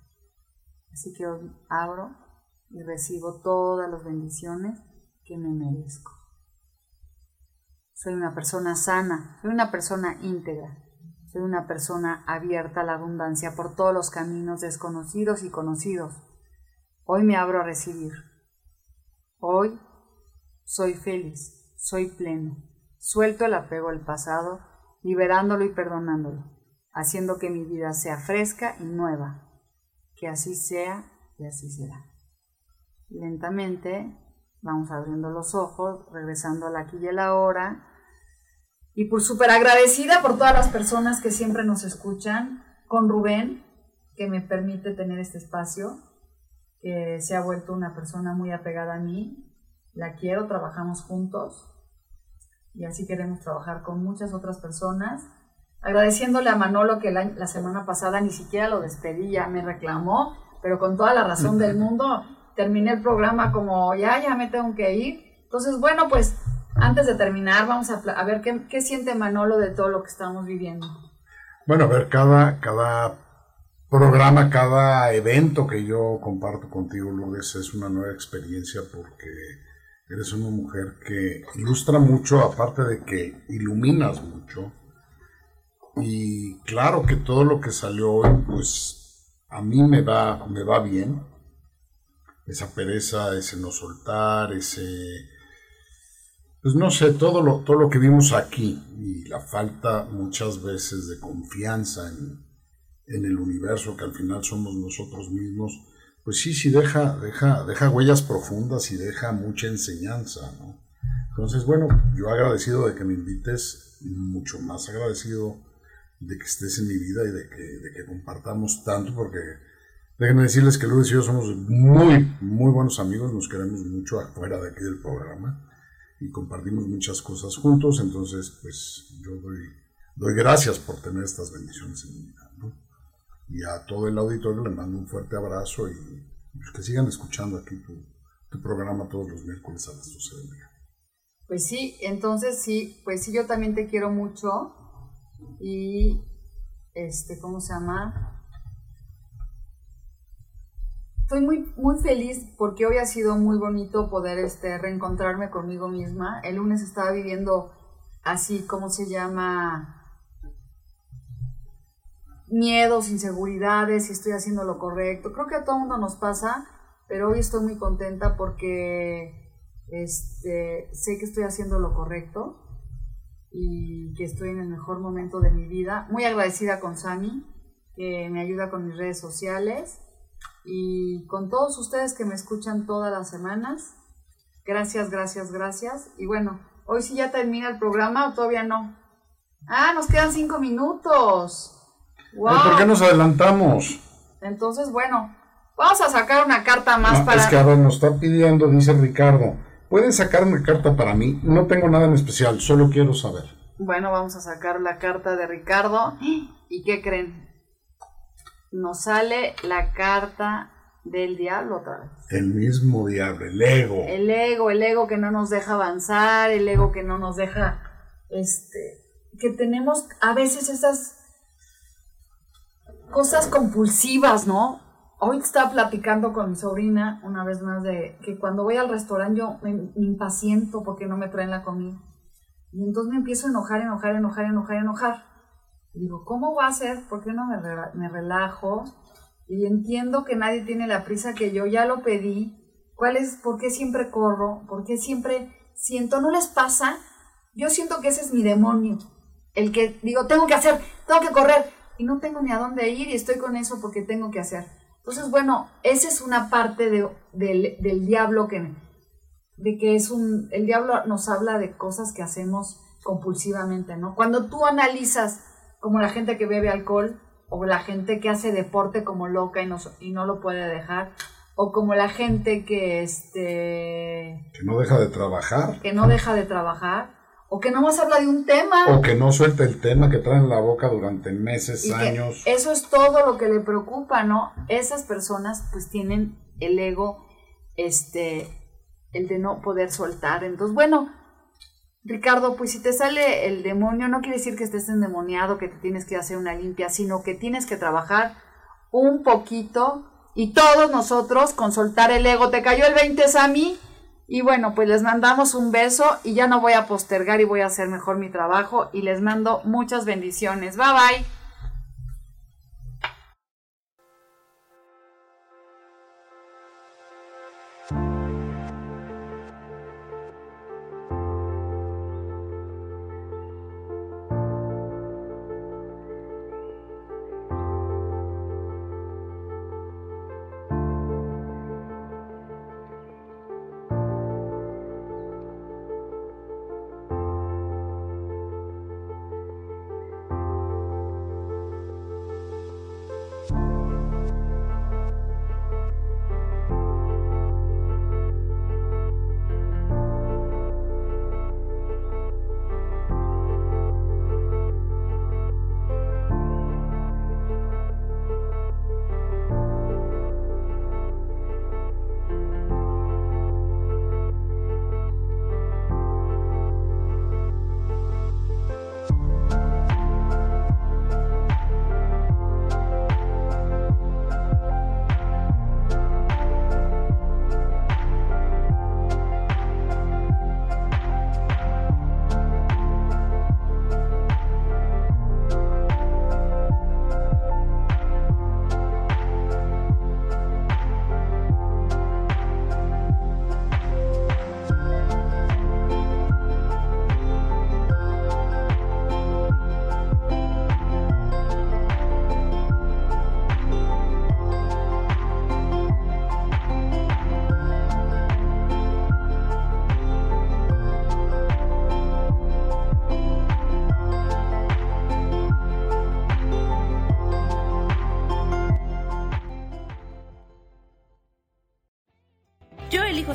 Speaker 1: Así que hoy abro y recibo todas las bendiciones que me merezco. Soy una persona sana, soy una persona íntegra, soy una persona abierta a la abundancia por todos los caminos desconocidos y conocidos. Hoy me abro a recibir. Hoy soy feliz, soy pleno. Suelto el apego al pasado, liberándolo y perdonándolo, haciendo que mi vida sea fresca y nueva que así sea y así será. Lentamente vamos abriendo los ojos, regresando al aquí y a la hora. Y pues súper agradecida por todas las personas que siempre nos escuchan, con Rubén, que me permite tener este espacio, que se ha vuelto una persona muy apegada a mí. La quiero, trabajamos juntos y así queremos trabajar con muchas otras personas agradeciéndole a Manolo que la, semana pasada ni siquiera lo despedí, ya me reclamó, pero con toda la razón del mundo terminé el programa como ya, ya me tengo que ir. Entonces, bueno, pues antes de terminar, vamos a, ver qué, qué, siente Manolo de todo lo que estamos viviendo.
Speaker 2: Bueno, a ver, cada, cada programa, cada evento que yo comparto contigo, Lourdes, es una nueva experiencia porque eres una mujer que ilustra mucho, aparte de que iluminas mucho y claro que todo lo que salió hoy, pues a mí me va, me va bien. Esa pereza, ese no soltar, ese... Pues no sé, todo lo, todo lo que vimos aquí y la falta muchas veces de confianza en, en el universo, que al final somos nosotros mismos, pues sí, sí deja, deja, deja huellas profundas y deja mucha enseñanza. Entonces, bueno, yo agradecido de que me invites, mucho más agradecido de que estés en mi vida y de que, de que compartamos tanto, porque déjenme decirles que Lourdes y yo somos muy, muy buenos amigos, nos queremos mucho afuera de aquí del programa y compartimos muchas cosas juntos, entonces pues yo doy, doy gracias por tener estas bendiciones en mi vida. Y a todo el auditorio le mando un fuerte abrazo y pues, que sigan escuchando aquí tu, programa todos los miércoles a las 12 del día.
Speaker 1: Pues sí, entonces sí, pues sí, yo también te quiero mucho y este, ¿cómo se llama? Estoy muy, muy feliz porque hoy ha sido muy bonito poder este, reencontrarme conmigo misma. El lunes estaba viviendo así, ¿cómo se llama? Miedos, inseguridades, si estoy haciendo lo correcto. Creo que a todo mundo nos pasa, pero hoy estoy muy contenta porque Este, sé que estoy haciendo lo correcto y que estoy en el mejor momento de mi vida. Muy agradecida con Sami, que me ayuda con mis redes sociales y con todos ustedes que me escuchan todas las semanas. Gracias, gracias, gracias. Y bueno, hoy sí ya termina el programa o todavía no. Ah, nos quedan cinco minutos.
Speaker 2: ¿Por qué nos adelantamos?
Speaker 1: Entonces, bueno, vamos a sacar una carta más
Speaker 2: No,
Speaker 1: para...
Speaker 2: Es que a ver, nos está pidiendo, dice Ricardo. ¿Pueden sacar una carta para mí? No tengo nada en especial, solo quiero saber.
Speaker 1: Bueno, vamos a sacar la carta de Ricardo. ¿Y qué creen? Nos sale la carta del diablo otra vez.
Speaker 2: El mismo diablo, el ego.
Speaker 1: El ego, el ego que no nos deja avanzar, el ego que no nos deja, este, que tenemos a veces esas cosas compulsivas, ¿no? Hoy estaba platicando con mi sobrina una vez más de que cuando voy al restaurante yo me, impaciento porque no me traen la comida. Y entonces me empiezo a enojar, enojar, enojar, enojar, enojar. Digo, ¿cómo va a ser? ¿Por qué no me, me relajo? Y entiendo que nadie tiene la prisa que yo, ya lo pedí. ¿Cuál es? ¿Por qué siempre corro? ¿Por qué siempre siento? ¿No les pasa? Yo siento que ese es mi demonio. El que digo, tengo que hacer, tengo que correr. Y no tengo ni a dónde ir y estoy con eso porque tengo que hacer. Entonces, bueno, esa es una parte de- del, del diablo que, de que es un, el diablo nos habla de cosas que hacemos compulsivamente, ¿no? Cuando tú analizas como la gente que bebe alcohol o la gente que hace deporte como loca y no, y no lo puede dejar, o como la gente que, este,
Speaker 2: Que no deja de trabajar.
Speaker 1: que no deja de trabajar, o que no más habla de un tema.
Speaker 2: O que no suelta el tema que trae en la boca durante meses,
Speaker 1: Y
Speaker 2: años.
Speaker 1: eso es todo lo que le preocupa, ¿no? Esas personas pues tienen el ego, este, el de no poder soltar. Entonces, bueno, Ricardo, pues si te sale el demonio, no quiere decir que estés endemoniado, que te tienes que hacer una limpia, sino que tienes que trabajar un poquito y todos nosotros con soltar el ego. ¿Te cayó el 20, Sammy? Y bueno, pues les mandamos un beso y ya no voy a postergar y voy a hacer mejor mi trabajo y les mando muchas bendiciones. Bye bye.